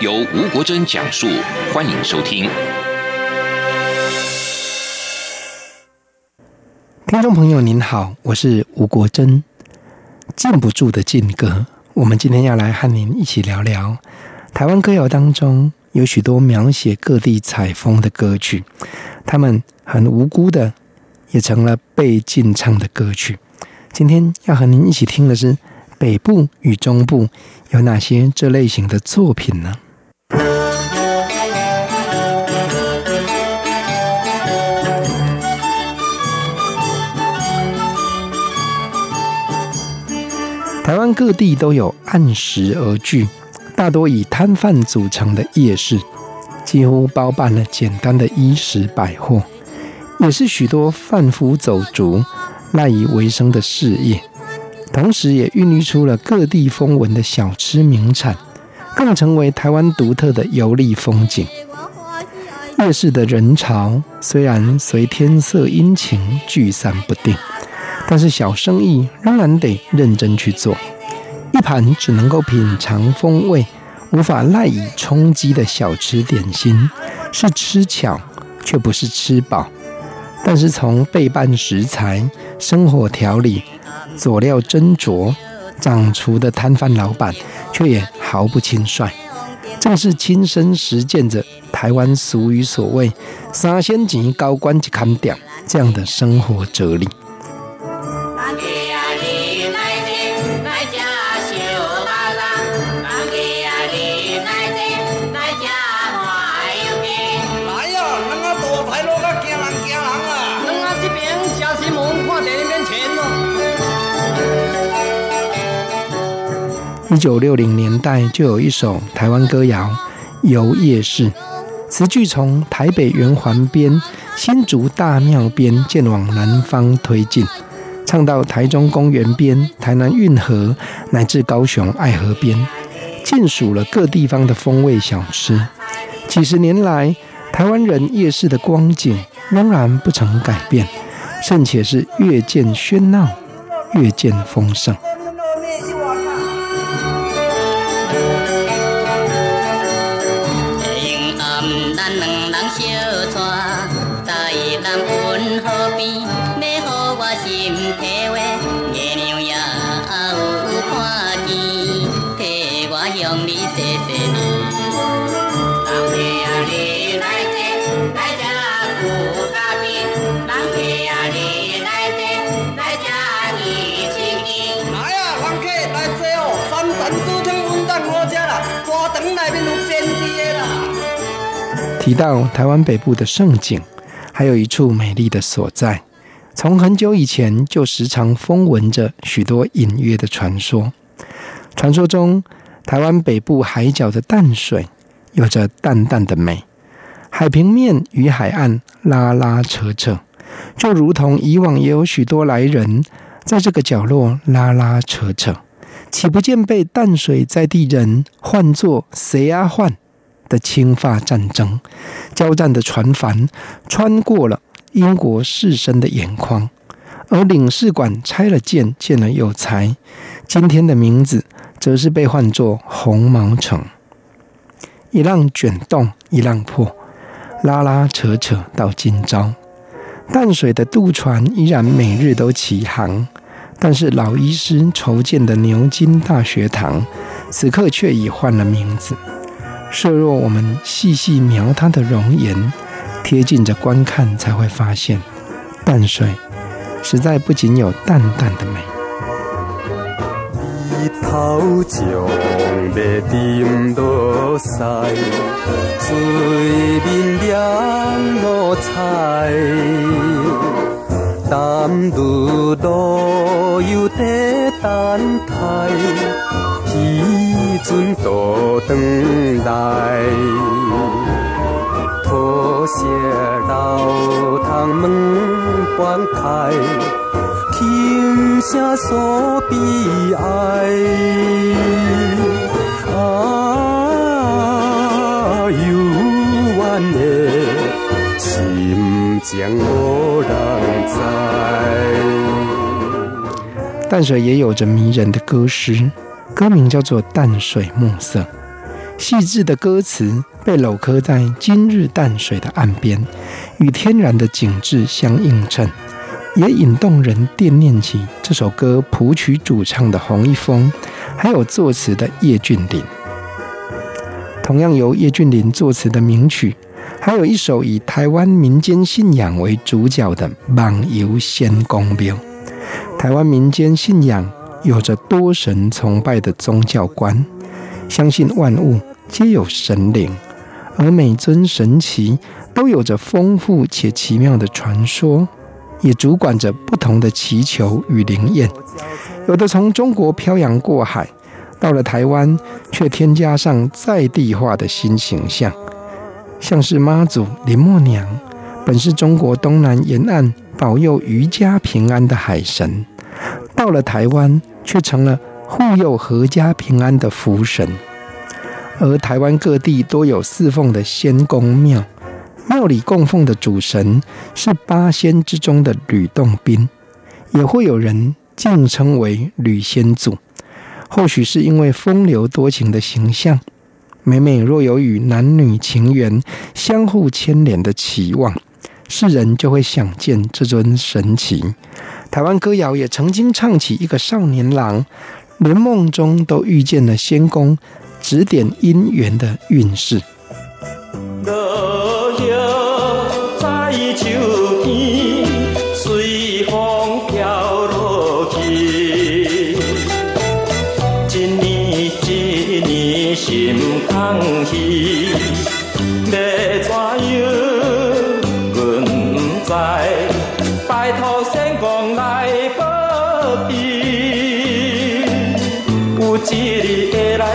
由吴国珍讲述，欢迎收听。听众朋友您好，我是吴国珍。禁不住的禁歌，我们今天要来和您一起聊聊台湾歌谣当中有许多描写各地采风的歌曲，他们很无辜的也成了被禁唱的歌曲。今天要和您一起听的是。北部与中部有哪些这类型的作品呢？台湾各地都有按时而聚，大多以摊贩组成的夜市，几乎包办了简单的衣食百货，也是许多贩夫走卒赖以为生的事业。同时，也孕育出了各地风闻的小吃名产，更成为台湾独特的游历风景。夜市的人潮虽然随天色阴晴聚散不定，但是小生意仍然得认真去做。一盘只能够品尝风味，无法赖以充饥的小吃点心，是吃巧却不是吃饱。但是从备办食材、生火调理。佐料斟酌，掌厨的摊贩老板却也毫不轻率，正是亲身实践着台湾俗语所谓“三仙钱高官一砍掉”这样的生活哲理。一九六零年代就有一首台湾歌谣《游夜市》，词句从台北圆环边、新竹大庙边渐往南方推进，唱到台中公园边、台南运河，乃至高雄爱河边，尽数了各地方的风味小吃。几十年来，台湾人夜市的光景仍然不曾改变，甚且是越见喧闹，越见丰盛。提到台湾北部的盛景，还有一处美丽的所在，从很久以前就时常风闻着许多隐约的传说。传说中，台湾北部海角的淡水有着淡淡的美，海平面与海岸拉拉扯扯，就如同以往也有许多来人在这个角落拉拉扯扯，岂不见被淡水在地人唤作谁啊换？的侵华战争，交战的船帆穿过了英国士绅的眼眶，而领事馆拆了建，建了又拆，今天的名字则是被唤作红毛城。一浪卷动，一浪破，拉拉扯扯到今朝，淡水的渡船依然每日都启航，但是老医师筹建的牛津大学堂，此刻却已换了名字。设若我们细细描它的容颜，贴近着观看，才会发现，淡水实在不仅有淡淡的美。低头将要沉落西，水面染落彩。淡如露，犹在等待；渔阵多长来？土石道通门半开，轻声诉悲哀。啊，幽怨的心情无人。淡水也有着迷人的歌诗，歌名叫做《淡水暮色》。细致的歌词被镂刻在今日淡水的岸边，与天然的景致相映衬，也引动人惦念起这首歌谱曲主唱的洪一峰，还有作词的叶俊麟。同样由叶俊麟作词的名曲，还有一首以台湾民间信仰为主角的《梦游仙公庙》。台湾民间信仰有着多神崇拜的宗教观，相信万物。皆有神灵，而每尊神祇都有着丰富且奇妙的传说，也主管着不同的祈求与灵验。有的从中国漂洋过海，到了台湾，却添加上在地化的新形象，像是妈祖林默娘，本是中国东南沿岸保佑渔家平安的海神，到了台湾，却成了护佑阖家平安的福神。而台湾各地多有侍奉的仙公庙，庙里供奉的主神是八仙之中的吕洞宾，也会有人敬称为吕仙祖。或许是因为风流多情的形象，每每若有与男女情缘相互牵连的期望，世人就会想见这尊神奇。台湾歌谣也曾经唱起一个少年郎，连梦中都遇见了仙公。指点姻缘的运势。一日会来。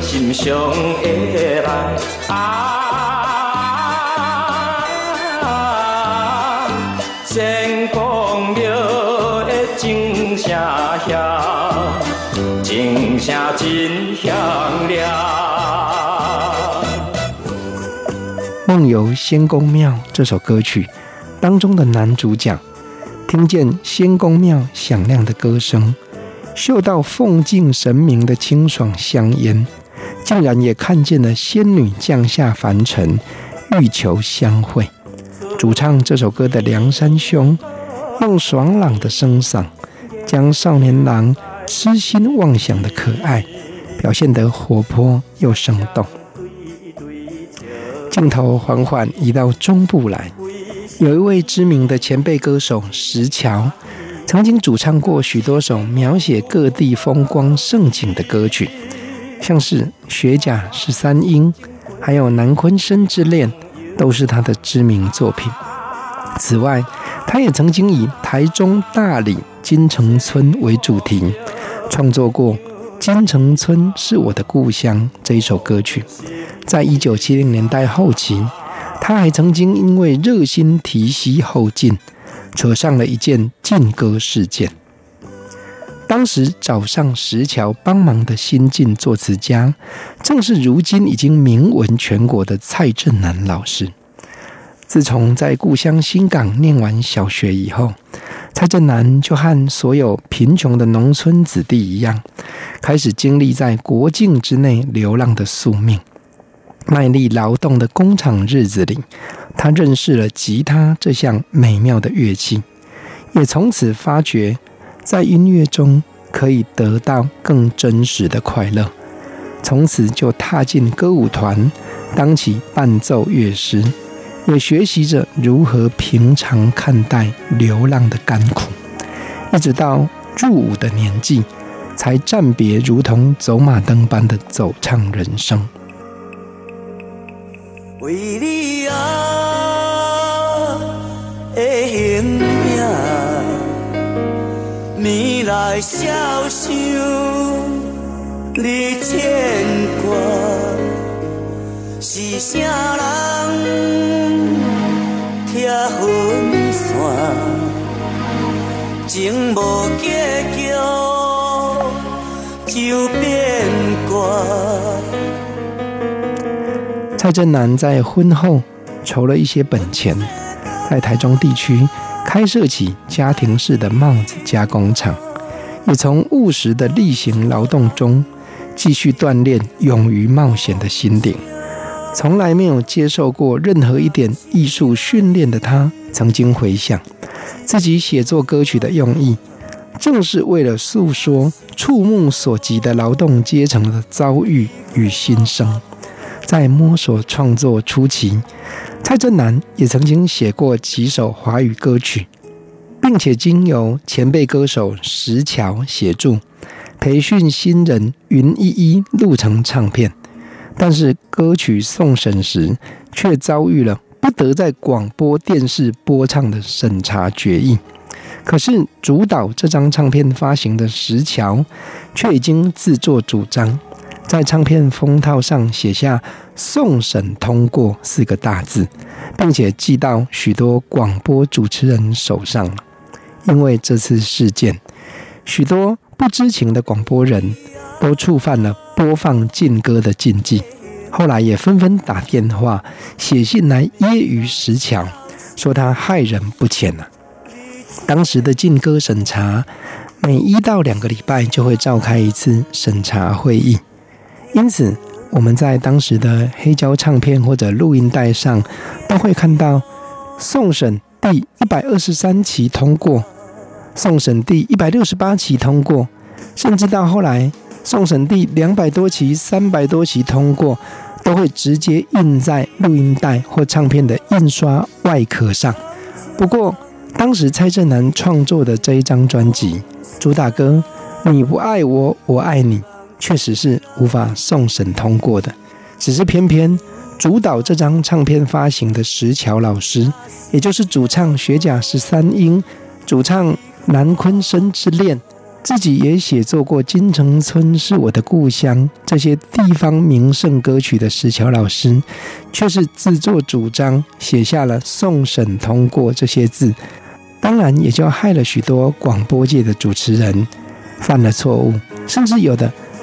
心上的人啊，仙公庙的钟声响，钟声真响亮。《梦游仙公庙》这首歌曲当中的男主角，听见仙公庙响亮的歌声。嗅到奉敬神明的清爽香烟，竟然也看见了仙女降下凡尘，欲求相会。主唱这首歌的梁山兄，用爽朗的声嗓，将少年郎痴心妄想的可爱，表现得活泼又生动。镜头缓缓移到中部来，有一位知名的前辈歌手石桥。曾经主唱过许多首描写各地风光盛景的歌曲，像是《雪甲十三英》，还有《南昆生之恋》，都是他的知名作品。此外，他也曾经以台中大里金城村为主题，创作过《金城村是我的故乡》这一首歌曲。在一九七零年代后期，他还曾经因为热心提携后进。扯上了一件禁歌事件。当时找上石桥帮忙的新晋作词家，正是如今已经名闻全国的蔡振南老师。自从在故乡新港念完小学以后，蔡振南就和所有贫穷的农村子弟一样，开始经历在国境之内流浪的宿命。卖力劳动的工厂日子里，他认识了吉他这项美妙的乐器，也从此发觉，在音乐中可以得到更真实的快乐。从此就踏进歌舞团，当起伴奏乐师，也学习着如何平常看待流浪的甘苦。一直到入伍的年纪，才暂别如同走马灯般的走唱人生。为你啊的形影，暝来烧想你牵挂，是啥人拆分散？情无结局，就。蔡振南在婚后筹了一些本钱，在台中地区开设起家庭式的帽子加工厂，也从务实的例行劳动中继续锻炼勇于冒险的心灵。从来没有接受过任何一点艺术训练的他，曾经回想自己写作歌曲的用意，正是为了诉说触目所及的劳动阶层的遭遇与心声。在摸索创作初期，蔡振南也曾经写过几首华语歌曲，并且经由前辈歌手石桥协助，培训新人云依依录成唱片。但是歌曲送审时，却遭遇了不得在广播电视播唱的审查决议。可是主导这张唱片发行的石桥，却已经自作主张。在唱片封套上写下“送审通过”四个大字，并且寄到许多广播主持人手上。因为这次事件，许多不知情的广播人都触犯了播放禁歌的禁忌，后来也纷纷打电话、写信来揶揄石桥，说他害人不浅啊。当时的禁歌审查，每一到两个礼拜就会召开一次审查会议。因此，我们在当时的黑胶唱片或者录音带上，都会看到送审第一百二十三期通过，送审第一百六十八期通过，甚至到后来送审第两百多期、三百多期通过，都会直接印在录音带或唱片的印刷外壳上。不过，当时蔡振南创作的这一张专辑主打歌《你不爱我，我爱你》。确实是无法送审通过的，只是偏偏主导这张唱片发行的石桥老师，也就是主唱学甲十三英、主唱南昆生之恋，自己也写作过《金城村是我的故乡》这些地方名胜歌曲的石桥老师，却是自作主张写下了“送审通过”这些字，当然也就害了许多广播界的主持人犯了错误，甚至有的。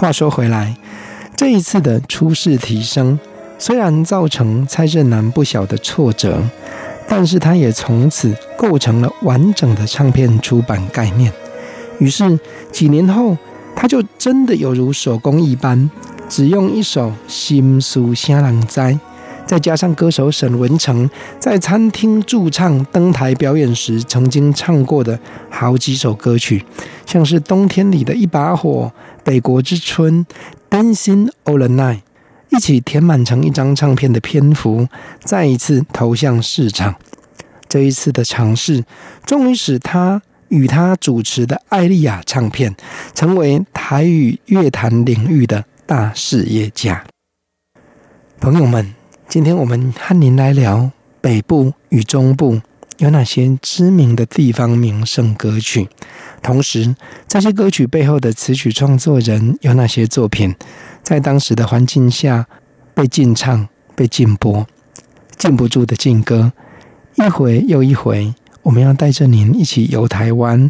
话说回来，这一次的初试提升虽然造成蔡振南不小的挫折，但是他也从此构成了完整的唱片出版概念。于是几年后，他就真的有如手工一般，只用一首《心事啥人知》，再加上歌手沈文成在餐厅驻唱、登台表演时曾经唱过的好几首歌曲，像是《冬天里的一把火》。北国之春，Dancing All Night，一起填满成一张唱片的篇幅，再一次投向市场。这一次的尝试，终于使他与他主持的艾莉亚唱片，成为台语乐坛领域的大事业家。朋友们，今天我们和您来聊北部与中部。有哪些知名的地方名胜歌曲？同时，这些歌曲背后的词曲创作人有哪些作品，在当时的环境下被禁唱、被禁播、禁不住的禁歌，一回又一回，我们要带着您一起游台湾，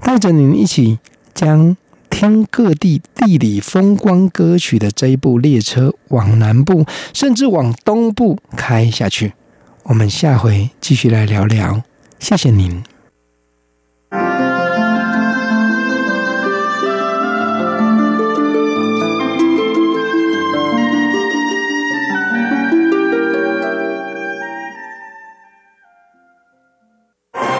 带着您一起将听各地地理风光歌曲的这一部列车往南部，甚至往东部开下去。我们下回继续来聊聊，谢谢您。